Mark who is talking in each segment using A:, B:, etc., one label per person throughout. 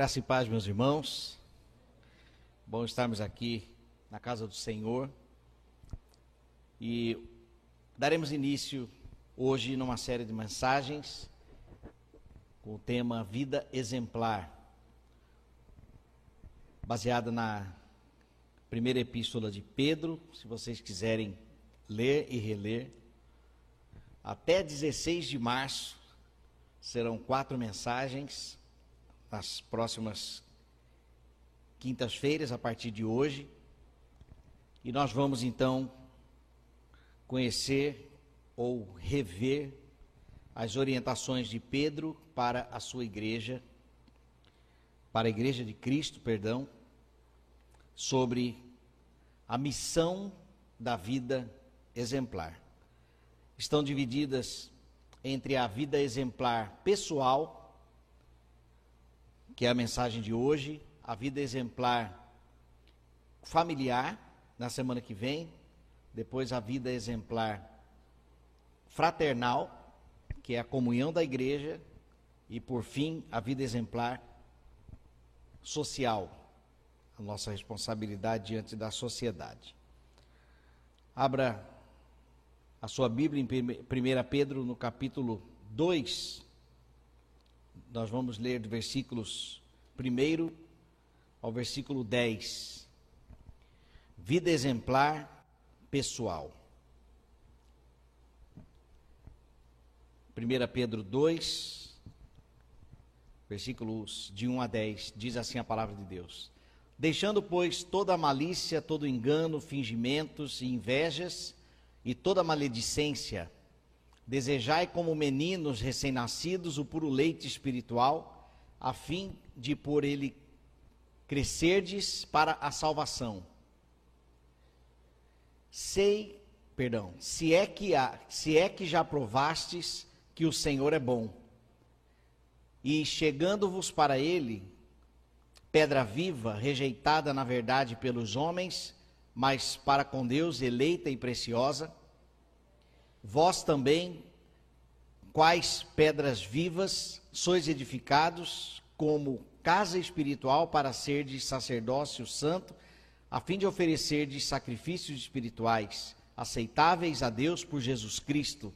A: Graça e paz, meus irmãos. Bom estarmos aqui na casa do Senhor. E daremos início hoje numa série de mensagens com o tema Vida Exemplar, baseada na primeira epístola de Pedro, se vocês quiserem ler e reler. Até 16 de março serão quatro mensagens nas próximas quintas-feiras, a partir de hoje. E nós vamos então conhecer ou rever as orientações de Pedro para a sua igreja, para a igreja de Cristo, perdão, sobre a missão da vida exemplar. Estão divididas entre a vida exemplar pessoal que é a mensagem de hoje, a vida exemplar familiar, na semana que vem, depois a vida exemplar fraternal, que é a comunhão da igreja, e por fim, a vida exemplar social, a nossa responsabilidade diante da sociedade. Abra a sua Bíblia em 1 Pedro, no capítulo 2, nós vamos ler do versículos 1 ao versículo 10. Vida exemplar pessoal. 1 Pedro 2, versículos de 1 a 10, diz assim a palavra de Deus: Deixando, pois, toda malícia, todo engano, fingimentos e invejas e toda maledicência, Desejai como meninos recém-nascidos o puro leite espiritual, a fim de por ele crescerdes para a salvação. Sei, perdão, se é que há, se é que já provastes que o Senhor é bom. E chegando-vos para ele, pedra viva, rejeitada na verdade pelos homens, mas para com Deus eleita e preciosa, Vós também, quais pedras vivas, sois edificados como casa espiritual para ser de sacerdócio santo, a fim de oferecer de sacrifícios espirituais aceitáveis a Deus por Jesus Cristo.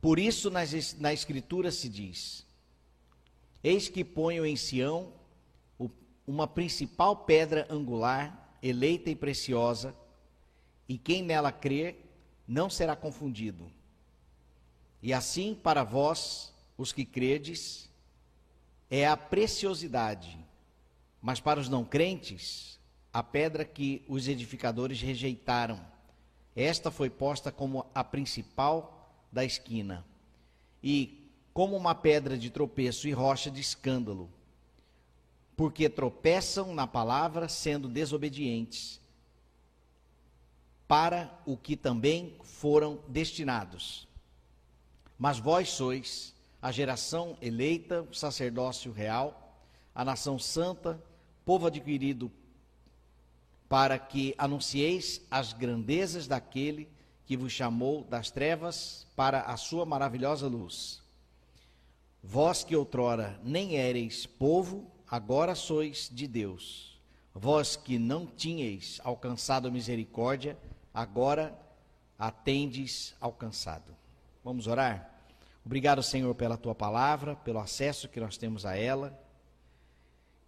A: Por isso na Escritura se diz: Eis que ponho em Sião uma principal pedra angular, eleita e preciosa, e quem nela crer não será confundido. E assim, para vós, os que credes, é a preciosidade, mas para os não crentes, a pedra que os edificadores rejeitaram. Esta foi posta como a principal da esquina, e como uma pedra de tropeço e rocha de escândalo, porque tropeçam na palavra, sendo desobedientes para o que também foram destinados. Mas vós sois a geração eleita, o sacerdócio real, a nação santa, povo adquirido, para que anuncieis as grandezas daquele que vos chamou das trevas para a sua maravilhosa luz. Vós que outrora nem éreis povo, agora sois de Deus. Vós que não tinhais alcançado misericórdia, agora a tendes alcançado. Vamos orar? Obrigado, Senhor, pela tua palavra, pelo acesso que nós temos a ela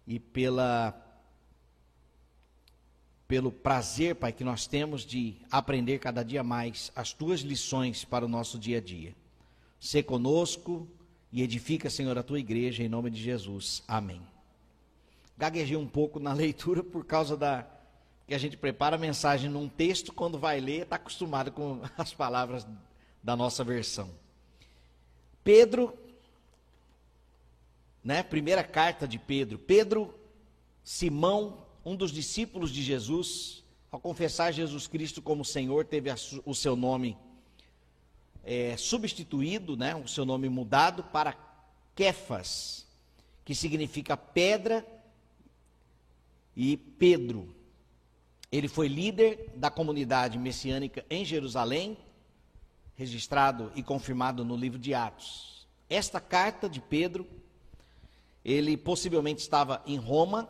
A: e pela pelo prazer, Pai, que nós temos de aprender cada dia mais as tuas lições para o nosso dia a dia. Sê conosco e edifica, Senhor, a tua igreja em nome de Jesus. Amém. Gaguejei um pouco na leitura por causa da que a gente prepara a mensagem num texto, quando vai ler, está acostumado com as palavras da nossa versão. Pedro, né, primeira carta de Pedro. Pedro, Simão, um dos discípulos de Jesus, ao confessar Jesus Cristo como Senhor, teve o seu nome é, substituído, né, o seu nome mudado para Kefas, que significa pedra e Pedro. Ele foi líder da comunidade messiânica em Jerusalém, registrado e confirmado no livro de Atos. Esta carta de Pedro, Ele possivelmente estava em Roma.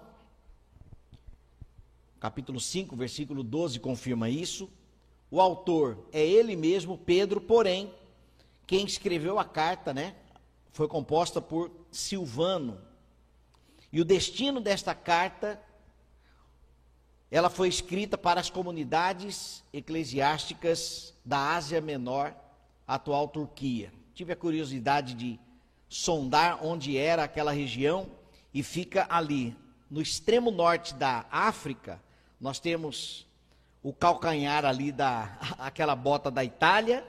A: Capítulo 5, versículo 12 confirma isso. O autor é ele mesmo, Pedro, porém, quem escreveu a carta, né, foi composta por Silvano. E o destino desta carta ela foi escrita para as comunidades eclesiásticas da Ásia Menor, atual Turquia. Tive a curiosidade de sondar onde era aquela região e fica ali, no extremo norte da África. Nós temos o calcanhar ali da aquela bota da Itália.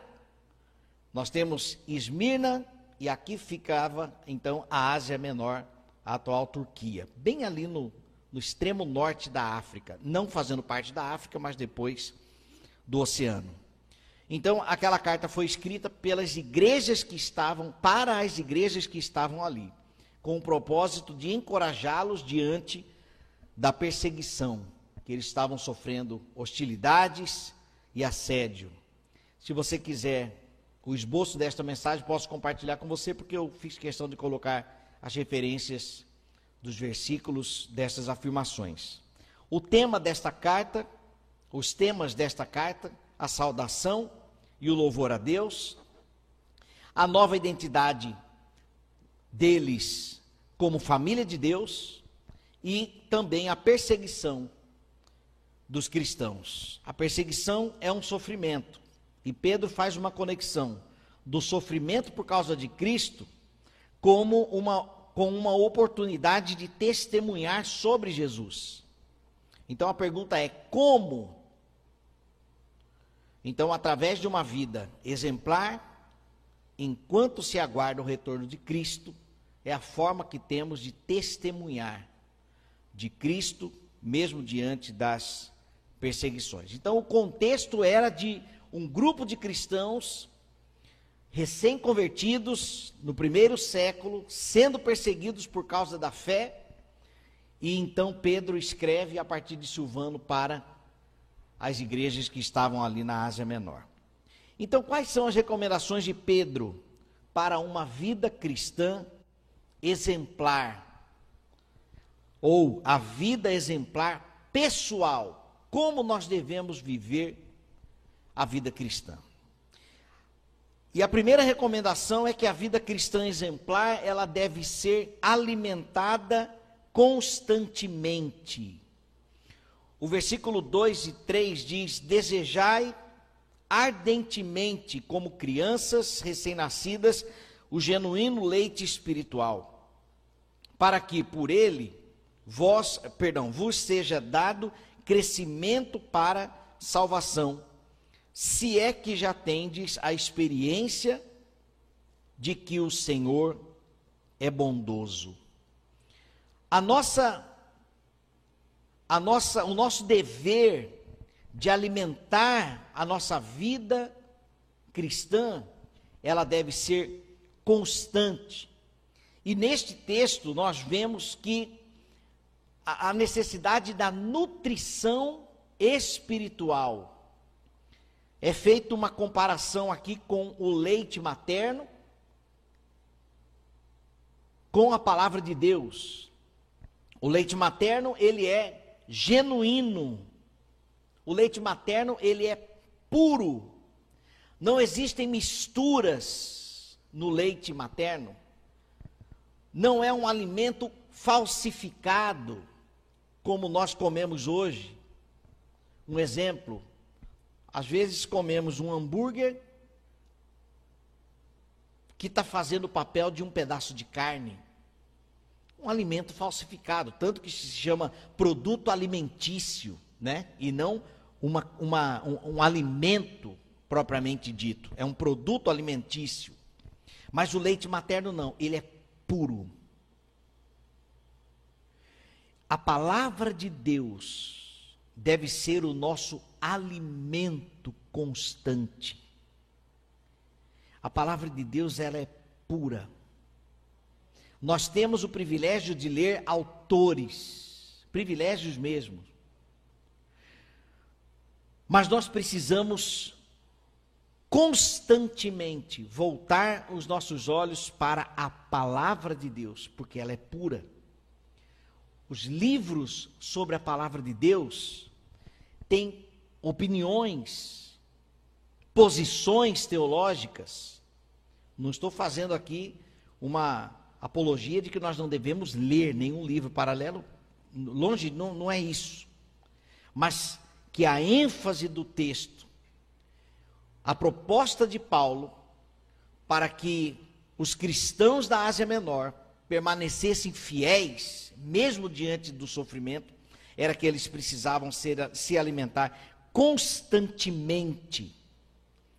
A: Nós temos Esmirna e aqui ficava então a Ásia Menor, a atual Turquia, bem ali no no extremo norte da África, não fazendo parte da África, mas depois do oceano. Então, aquela carta foi escrita pelas igrejas que estavam, para as igrejas que estavam ali, com o propósito de encorajá-los diante da perseguição, que eles estavam sofrendo hostilidades e assédio. Se você quiser o esboço desta mensagem, posso compartilhar com você, porque eu fiz questão de colocar as referências dos versículos dessas afirmações. O tema desta carta, os temas desta carta, a saudação e o louvor a Deus, a nova identidade deles como família de Deus e também a perseguição dos cristãos. A perseguição é um sofrimento e Pedro faz uma conexão do sofrimento por causa de Cristo como uma com uma oportunidade de testemunhar sobre Jesus. Então a pergunta é: como? Então, através de uma vida exemplar, enquanto se aguarda o retorno de Cristo, é a forma que temos de testemunhar de Cristo, mesmo diante das perseguições. Então, o contexto era de um grupo de cristãos recém-convertidos no primeiro século, sendo perseguidos por causa da fé, e então Pedro escreve a partir de Silvano para as igrejas que estavam ali na Ásia Menor. Então, quais são as recomendações de Pedro para uma vida cristã exemplar? Ou a vida exemplar pessoal? Como nós devemos viver a vida cristã? E a primeira recomendação é que a vida cristã exemplar, ela deve ser alimentada constantemente. O versículo 2 e 3 diz: Desejai ardentemente, como crianças recém-nascidas, o genuíno leite espiritual, para que por ele vós, perdão, vos seja dado crescimento para salvação se é que já tendes a experiência de que o Senhor é bondoso. A nossa a nossa o nosso dever de alimentar a nossa vida cristã, ela deve ser constante. E neste texto nós vemos que a, necessidade da nutrição espiritual é feita uma comparação aqui com o leite materno, com a palavra de Deus. O leite materno, ele é genuíno. O leite materno, ele é puro. Não existem misturas no leite materno. Não é um alimento falsificado, como nós comemos hoje. Um exemplo, às vezes comemos um hambúrguer que está fazendo o papel de um pedaço de carne. Um alimento falsificado, tanto que se chama produto alimentício, né? E não uma, uma, um, um alimento propriamente dito. É um produto alimentício. Mas o leite materno não, ele é puro. A palavra de Deus deve ser o nosso alimento constante. A palavra de Deus ela é pura. Nós temos o privilégio de ler autores, privilégios mesmo. Mas nós precisamos constantemente voltar os nossos olhos para a palavra de Deus, porque ela é pura. Os livros sobre a palavra de Deus têm opiniões, posições teológicas. Não estou fazendo aqui uma apologia de que nós não devemos ler nenhum livro paralelo, longe, não, não é isso. Mas que a ênfase do texto a proposta de Paulo para que os cristãos da Ásia Menor permanecessem fiéis, mesmo diante do sofrimento, era que eles precisavam ser, se alimentar constantemente,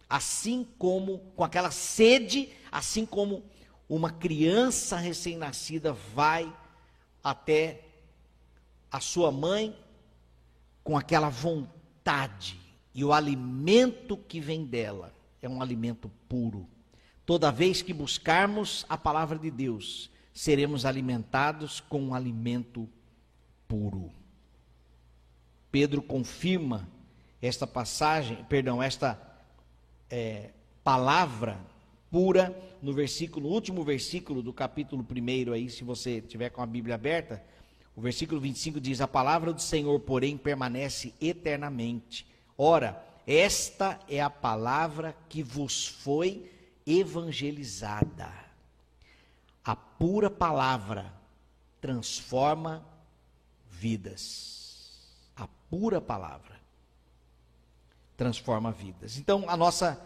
A: assim como com aquela sede, assim como uma criança recém-nascida vai até a sua mãe com aquela vontade e o alimento que vem dela é um alimento puro. Toda vez que buscarmos a palavra de Deus, seremos alimentados com um alimento puro. Pedro confirma esta passagem, perdão, esta é, palavra pura no versículo, último versículo do capítulo 1 aí, se você tiver com a Bíblia aberta, o versículo 25 diz: A palavra do Senhor, porém, permanece eternamente. Ora, esta é a palavra que vos foi evangelizada. A pura palavra transforma vidas. A pura palavra transforma vidas. Então, a nossa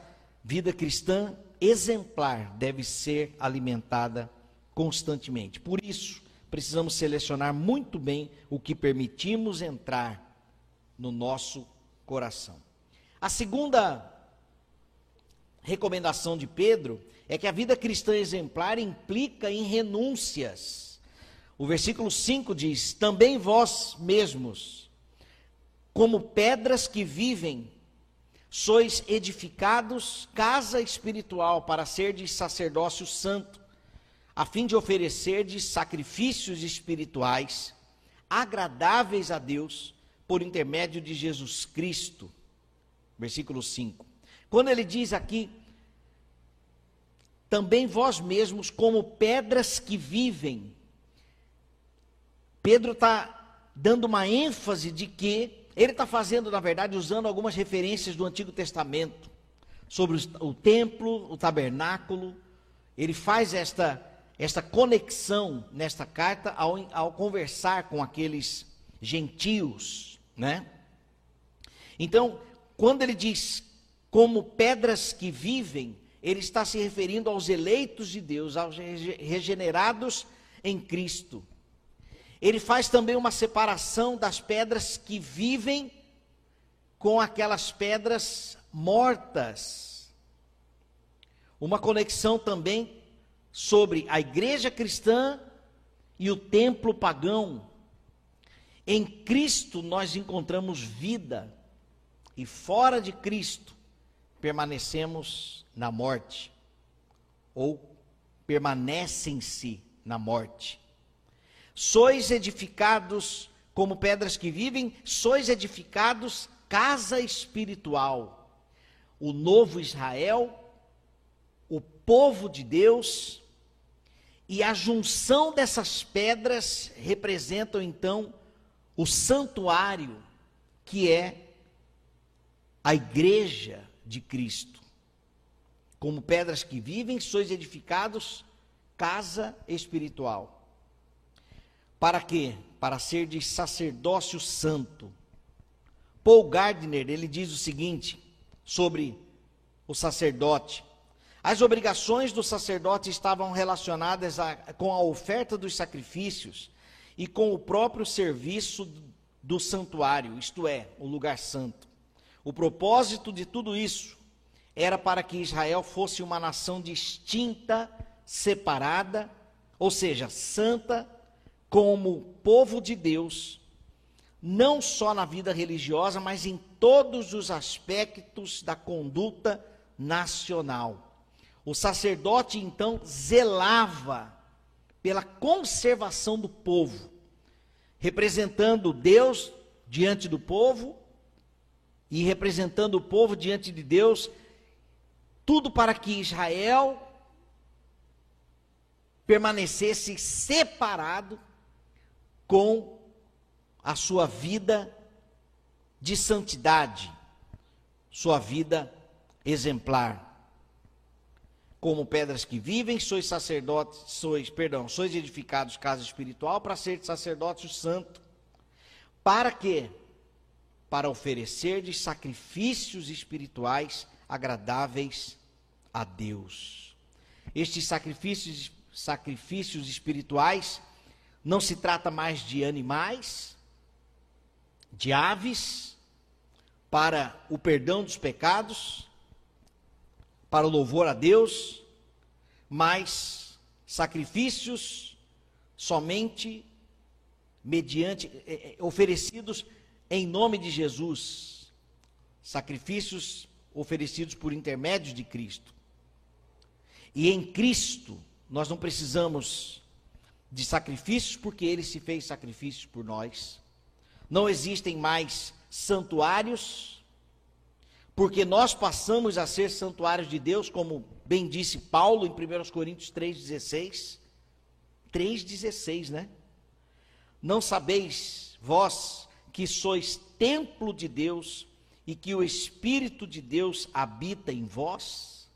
A: vida cristã exemplar deve ser alimentada constantemente. Por isso, precisamos selecionar muito bem o que permitimos entrar no nosso coração. A segunda recomendação de Pedro é que a vida cristã exemplar implica em renúncias. O versículo 5 diz: Também vós mesmos, como pedras que vivem, sois edificados casa espiritual para ser de sacerdócio santo, a fim de oferecer de sacrifícios espirituais agradáveis a Deus por intermédio de Jesus Cristo. Versículo 5. Quando ele diz aqui, também vós mesmos, como pedras que vivem, Pedro está dando uma ênfase de que ele está fazendo, na verdade, usando algumas referências do Antigo Testamento sobre o templo, o tabernáculo. Ele faz esta, esta conexão nesta carta ao, ao conversar com aqueles gentios né? Então, quando ele diz como pedras que vivem, ele está se referindo aos eleitos de Deus, aos regenerados em Cristo. Ele faz também uma separação das pedras que vivem com aquelas pedras mortas. Uma conexão também sobre a igreja cristã e o templo pagão. Em Cristo nós encontramos vida, e fora de Cristo permanecemos na morte, ou permanecem-se na morte. Sois edificados como pedras que vivem, sois edificados casa espiritual. O novo Israel, o povo de Deus, e a junção dessas pedras representam então o santuário que é a igreja de Cristo. Como pedras que vivem, sois edificados casa espiritual. Para quê? Para ser de sacerdócio santo. Paul Gardner, ele diz o seguinte sobre o sacerdote. As obrigações do sacerdote estavam relacionadas a, com a oferta dos sacrifícios e com o próprio serviço do santuário, isto é, o lugar santo. O propósito de tudo isso era para que Israel fosse uma nação distinta, separada, ou seja, santa, como povo de Deus, não só na vida religiosa, mas em todos os aspectos da conduta nacional. O sacerdote então zelava pela conservação do povo, representando Deus diante do povo e representando o povo diante de Deus Tudo para que Israel permanecesse separado com a sua vida de santidade, sua vida exemplar. Como pedras que vivem, sois sacerdotes, sois, perdão, sois edificados casa espiritual para ser sacerdotes santo. Para quê? Para oferecer de sacrifícios espirituais agradáveis a Deus. Estes sacrifícios, sacrifícios espirituais não se trata mais de animais, de aves, para o perdão dos pecados, para o louvor a Deus, mas sacrifícios somente mediante eh, eh, oferecidos em nome de Jesus, sacrifícios oferecidos por intermédio de Cristo. E em Cristo nós não precisamos de sacrifícios porque ele se fez sacrifícios por nós. Não existem mais santuários porque nós passamos a ser santuários de Deus, como bem disse Paulo em 1 Coríntios 3,16. 3,16, né? Não sabeis vós que sois templo de Deus e que o Espírito de Deus habita em vós?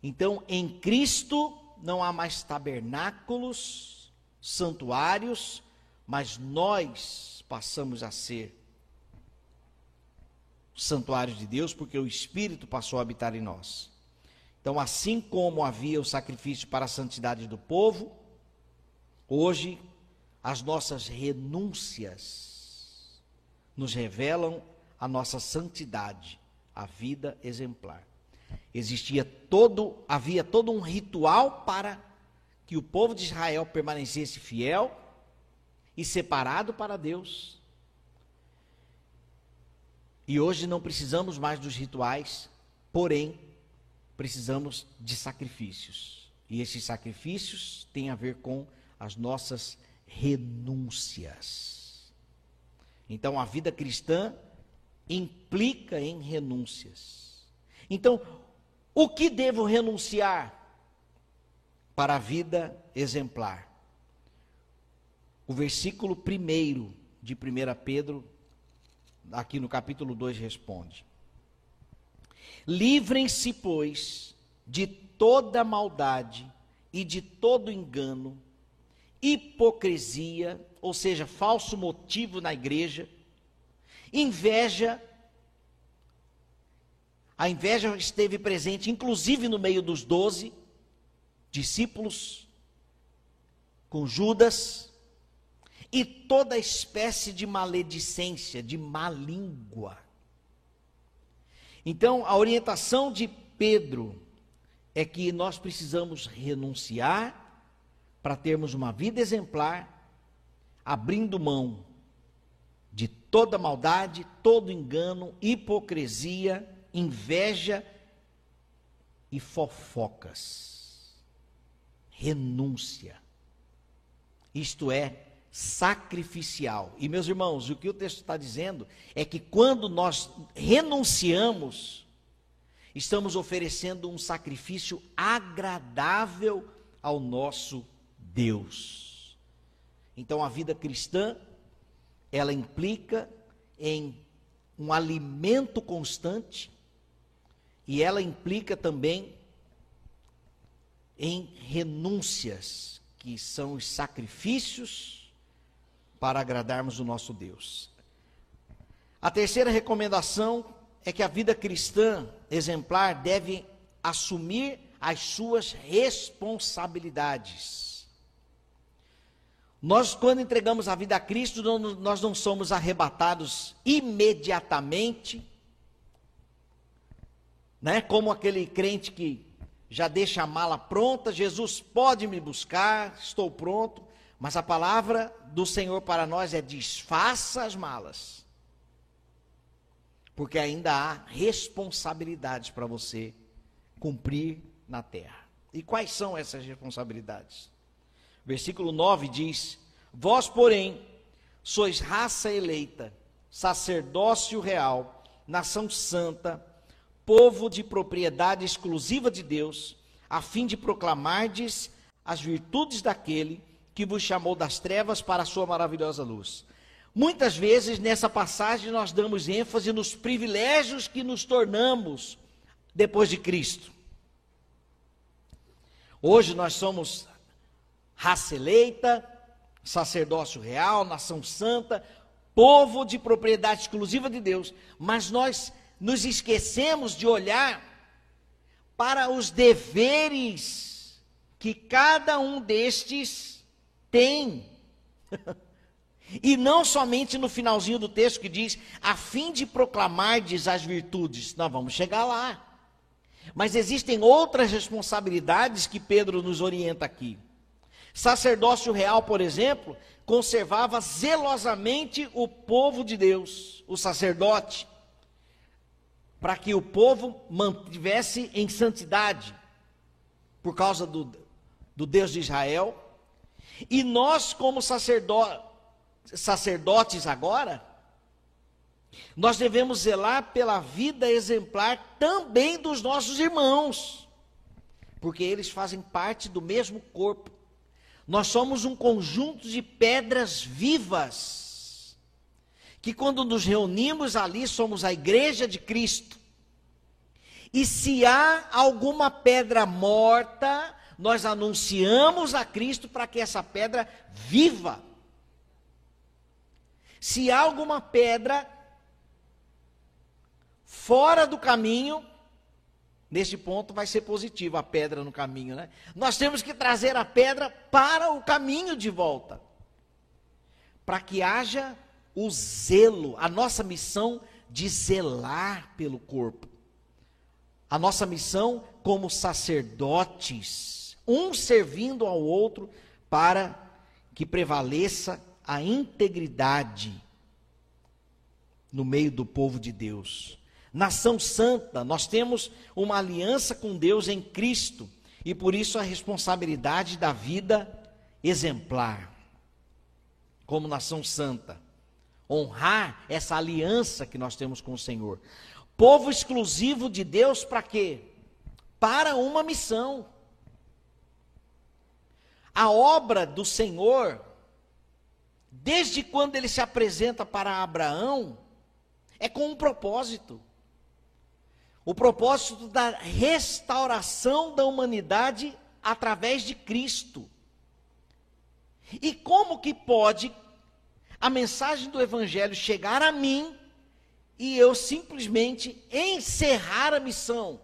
A: Então, em Cristo não há mais tabernáculos, santuários, mas nós passamos a ser santuários de Deus, porque o Espírito passou a habitar em nós. Então, assim como havia o sacrifício para a santidade do povo, hoje as nossas renúncias nos revelam a nossa santidade, a vida exemplar. Existia todo, havia todo um ritual para que o povo de Israel permanecesse fiel e separado para Deus. E hoje não precisamos mais dos rituais, porém, precisamos de sacrifícios. E esses sacrifícios têm a ver com as nossas renúncias. Então, a vida cristã implica em renúncias. Então, o que devo renunciar para a vida exemplar? O versículo 1 de 1 Pedro, aqui no capítulo 2, responde: Livrem-se, pois, de toda maldade e de todo engano, hipocrisia, ou seja, falso motivo na igreja, inveja. A inveja esteve presente, inclusive no meio dos doze discípulos, com Judas, e toda espécie de maledicência, de má língua. Então, a orientação de Pedro é que nós precisamos renunciar para termos uma vida exemplar, abrindo mão de toda maldade, todo engano, hipocrisia, inveja e fofocas. Renúncia. Isto é sacrificial. E meus irmãos, o que o texto está dizendo é que quando nós renunciamos, estamos oferecendo um sacrifício agradável ao nosso Deus. Então a vida cristã, ela implica em um alimento constante e ela implica também em renúncias, que são os sacrifícios para agradarmos o nosso Deus. A terceira recomendação é que a vida cristã exemplar deve assumir as suas responsabilidades. Nós, quando entregamos a vida a Cristo, nós não somos arrebatados imediatamente, né? Como aquele crente que já deixa a mala pronta, Jesus pode me buscar, estou pronto, mas a palavra do Senhor para nós é desfaça as malas. Porque ainda há responsabilidades para você cumprir na terra. E quais são essas responsabilidades? Versículo 9 diz: Vós, porém, sois raça eleita, sacerdócio real, nação santa, povo de propriedade exclusiva de Deus, a fim de proclamardes as virtudes daquele que vos chamou das trevas para a sua maravilhosa luz. Muitas vezes nessa passagem nós damos ênfase nos privilégios que nos tornamos depois de Cristo. Hoje nós somos raça eleita, sacerdócio real, nação santa, povo de propriedade exclusiva de Deus, mas nós nos esquecemos de olhar para os deveres que cada um destes tem. e não somente no finalzinho do texto que diz, a fim de proclamardes as virtudes. Nós vamos chegar lá. Mas existem outras responsabilidades que Pedro nos orienta aqui. Sacerdócio real, por exemplo, conservava zelosamente o povo de Deus, o sacerdote, para que o povo mantivesse em santidade, por causa do, do Deus de Israel. E nós, como sacerdotes agora, nós devemos zelar pela vida exemplar também dos nossos irmãos, porque eles fazem parte do mesmo corpo. Nós somos um conjunto de pedras vivas, que quando nos reunimos ali somos a igreja de Cristo. E se há alguma pedra morta, nós anunciamos a Cristo para que essa pedra viva. Se há alguma pedra fora do caminho, Neste ponto vai ser positivo a pedra no caminho, né? Nós temos que trazer a pedra para o caminho de volta. Para que haja o zelo, a nossa missão de zelar pelo corpo. A nossa missão como sacerdotes, um servindo ao outro para que prevaleça a integridade no meio do povo de Deus nação santa, nós temos uma aliança com Deus em Cristo e por isso a responsabilidade da vida exemplar, como nação santa, honrar essa aliança que nós temos com o Senhor. Povo exclusivo de Deus para quê? Para uma missão. A obra do Senhor, desde quando ele se apresenta para Abraão, é com um propósito o propósito da restauração da humanidade através de Cristo. E como que pode a mensagem do Evangelho chegar a mim e eu simplesmente encerrar a missão?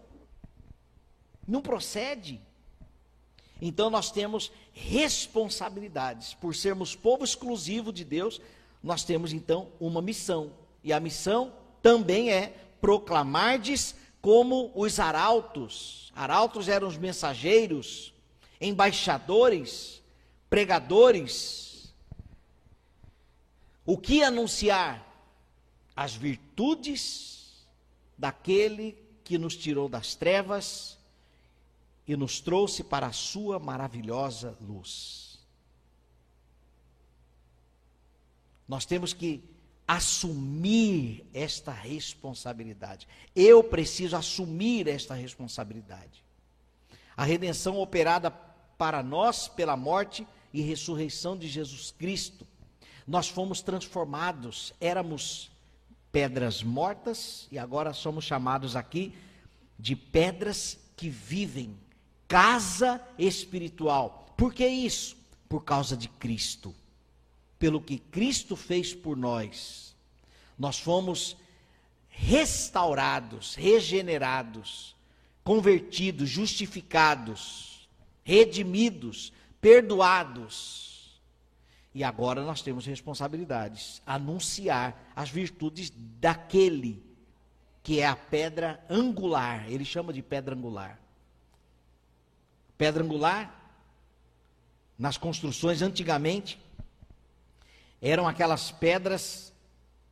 A: Não procede. Então nós temos responsabilidades. Por sermos povo exclusivo de Deus, nós temos então uma missão. E a missão também é proclamardes como os arautos. Arautos eram os mensageiros, embaixadores, pregadores. O que anunciar? As virtudes daquele que nos tirou das trevas e nos trouxe para a sua maravilhosa luz. Nós temos que assumir esta responsabilidade. Eu preciso assumir esta responsabilidade. A redenção operada para nós pela morte e ressurreição de Jesus Cristo. Nós fomos transformados, éramos pedras mortas e agora somos chamados aqui de pedras que vivem, casa espiritual. Por que isso? Por causa de Cristo pelo que Cristo fez por nós, nós fomos restaurados, regenerados, convertidos, justificados, redimidos, perdoados. E agora nós temos responsabilidades, anunciar as virtudes daquele que é a pedra angular, ele chama de pedra angular. Pedra angular, nas construções antigamente, eram aquelas pedras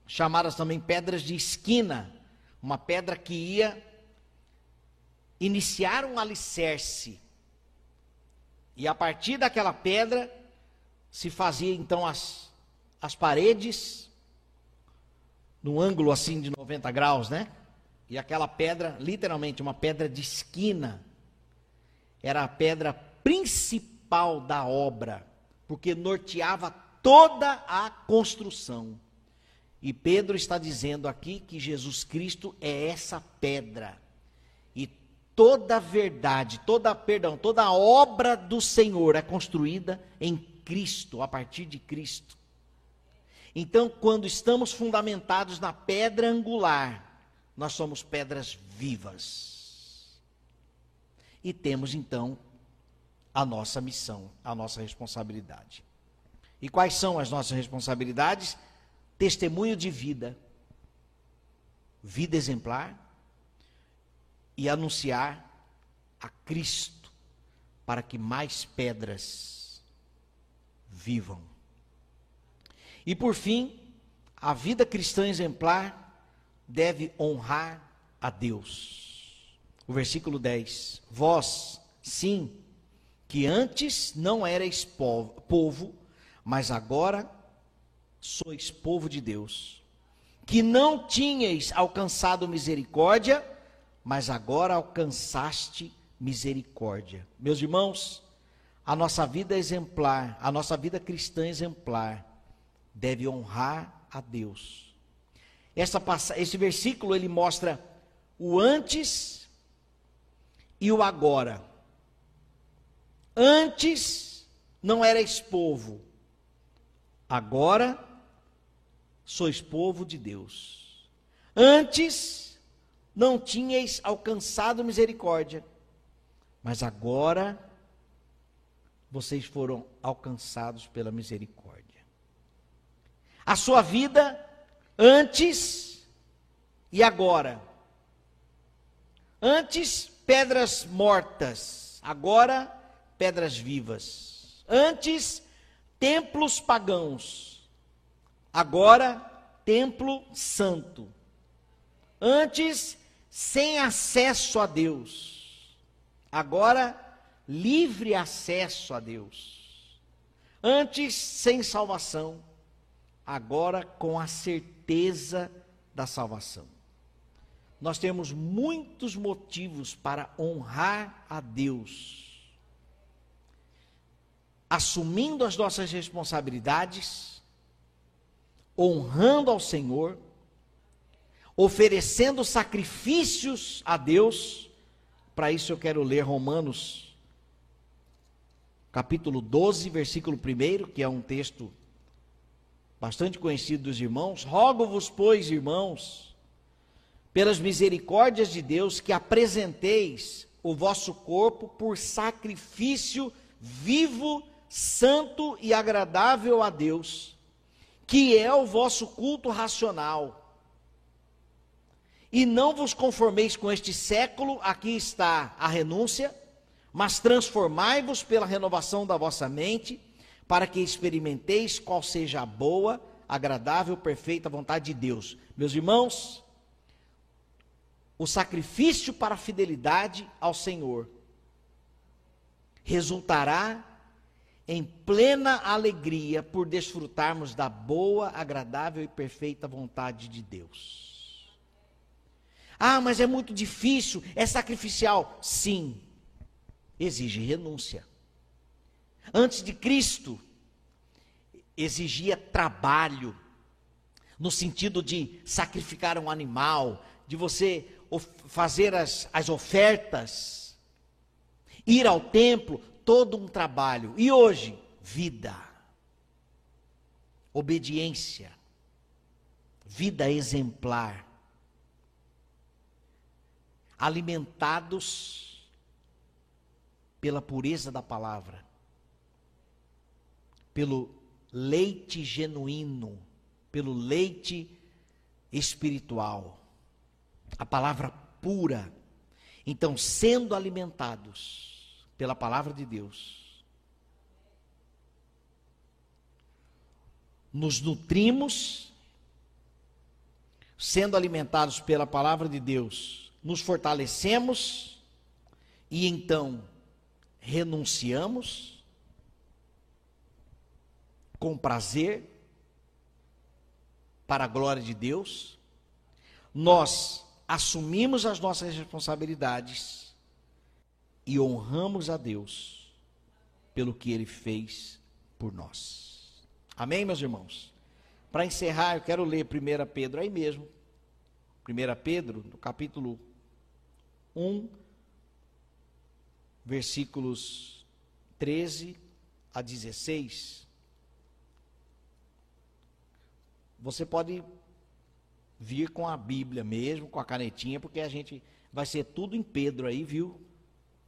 A: chamadas também pedras de esquina, uma pedra que ia iniciar um alicerce. E a partir daquela pedra se fazia então as, as paredes, num ângulo assim de 90 graus, né? E aquela pedra, literalmente uma pedra de esquina, era a pedra principal da obra, porque norteava toda a construção. E Pedro está dizendo aqui que Jesus Cristo é essa pedra. E toda verdade, toda, perdão, toda obra do Senhor é construída em Cristo, a partir de Cristo. Então, quando estamos fundamentados na pedra angular, nós somos pedras vivas. E temos então a nossa missão, a nossa responsabilidade. E quais são as nossas responsabilidades? Testemunho de vida, vida exemplar e anunciar a Cristo para que mais pedras vivam. E por fim, a vida cristã exemplar deve honrar a Deus. O versículo 10: Vós, sim, que antes não erais povo, mas agora sois povo de Deus. Que não tinhais alcançado misericórdia, mas agora alcançaste misericórdia. Meus irmãos, a nossa vida exemplar, a nossa vida cristã exemplar, deve honrar a Deus. Essa, esse versículo ele mostra o antes e o agora. Antes não erais povo, agora sois povo de Deus. Antes não tinhais alcançado misericórdia, mas agora vocês foram alcançados pela misericórdia. A sua vida antes e agora. Antes, pedras mortas, agora, pedras vivas. Antes, templos pagãos, agora, templo santo. Antes, sem acesso a Deus, agora, livre acesso a Deus. Antes, sem salvação agora com a certeza da salvação. Nós temos muitos motivos para honrar a Deus, assumindo as nossas responsabilidades, honrando ao Senhor, oferecendo sacrifícios a Deus. Para isso eu quero ler Romanos, capítulo 12, versículo 1, que é um texto bastante conhecido dos irmãos, rogo-vos, pois, irmãos, pelas misericórdias de Deus, que apresenteis o vosso corpo por sacrifício vivo, santo e agradável a Deus, que é o vosso culto racional. E não vos conformeis com este século, aqui está a renúncia, mas transformai-vos pela renovação da vossa mente para que experimenteis qual seja a boa, agradável, perfeita vontade de Deus. Meus irmãos, o sacrifício para a fidelidade ao Senhor resultará em plena alegria por desfrutarmos da boa, agradável e perfeita vontade de Deus. Ah, mas é muito difícil, é sacrificial. Sim, exige renúncia. Antes de Cristo, exigia trabalho, no sentido de sacrificar um animal, de você fazer as, as ofertas, ir ao templo, todo um trabalho. E hoje, vida, obediência, vida exemplar, alimentados pela pureza da palavra pelo leite genuíno, pelo leite espiritual, a palavra pura. Então, sendo alimentados pela palavra de Deus, nos nutrimos, sendo alimentados pela palavra de Deus, nos fortalecemos e então renunciamos com prazer, para a glória de Deus, nós assumimos as nossas responsabilidades e honramos a Deus pelo que ele fez por nós. Amém, meus irmãos? Para encerrar, eu quero ler 1 Pedro aí mesmo. 1 Pedro, no capítulo 1, versículos 13 a 16. Você pode vir com a Bíblia mesmo, com a canetinha, porque a gente vai ser tudo em Pedro aí, viu?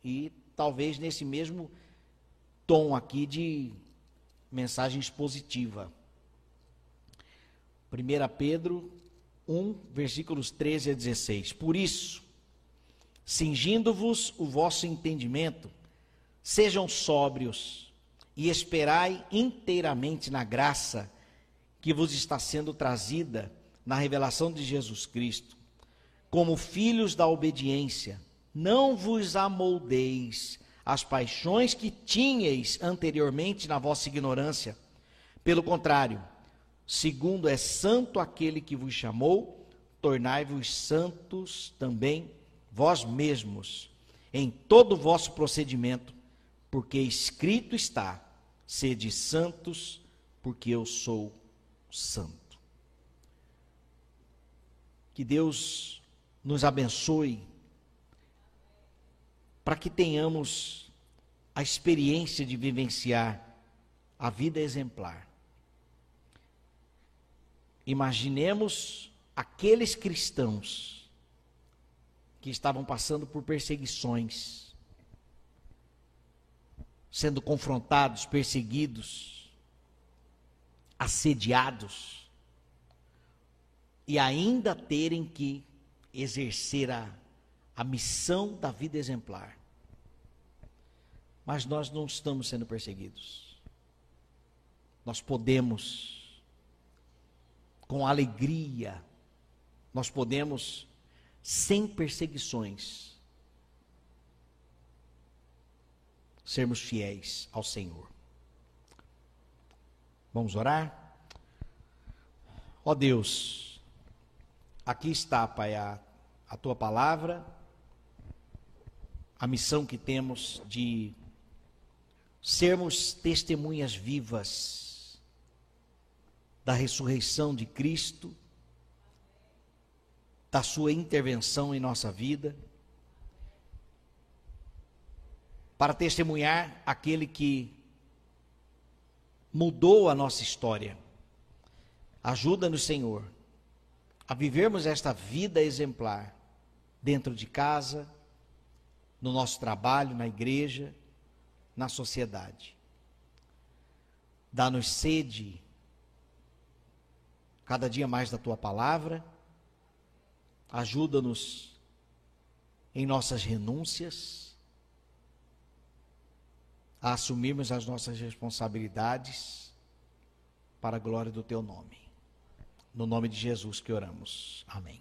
A: E talvez nesse mesmo tom aqui de mensagem expositiva. 1 Pedro 1, versículos 13 a 16. Por isso, cingindo-vos o vosso entendimento, sejam sóbrios e esperai inteiramente na graça que vos está sendo trazida na revelação de Jesus Cristo, como filhos da obediência, não vos amoldeis as paixões que tinhais anteriormente na vossa ignorância. Pelo contrário, segundo é santo aquele que vos chamou, tornai-vos santos também vós mesmos em todo o vosso procedimento, porque escrito está: sede santos, porque eu sou Santo. Que Deus nos abençoe para que tenhamos a experiência de vivenciar a vida exemplar. Imaginemos aqueles cristãos que estavam passando por perseguições, sendo confrontados, perseguidos, assediados e ainda terem que exercer a, a missão da vida exemplar. Mas nós não estamos sendo perseguidos. Nós podemos, com alegria, nós podemos, sem perseguições, sermos fiéis ao Senhor. Vamos orar? Ó Deus, aqui está, Pai, a, a tua palavra, a missão que temos de sermos testemunhas vivas da ressurreição de Cristo, da sua intervenção em nossa vida, para testemunhar aquele que mudou a nossa história. Ajuda-nos, Senhor, a vivermos esta vida exemplar dentro de casa, no nosso trabalho, na igreja, na sociedade. Dá-nos sede cada dia mais da tua palavra. Ajuda-nos em nossas renúncias a assumirmos as nossas responsabilidades para a glória do teu nome. No nome de Jesus que oramos. Amém.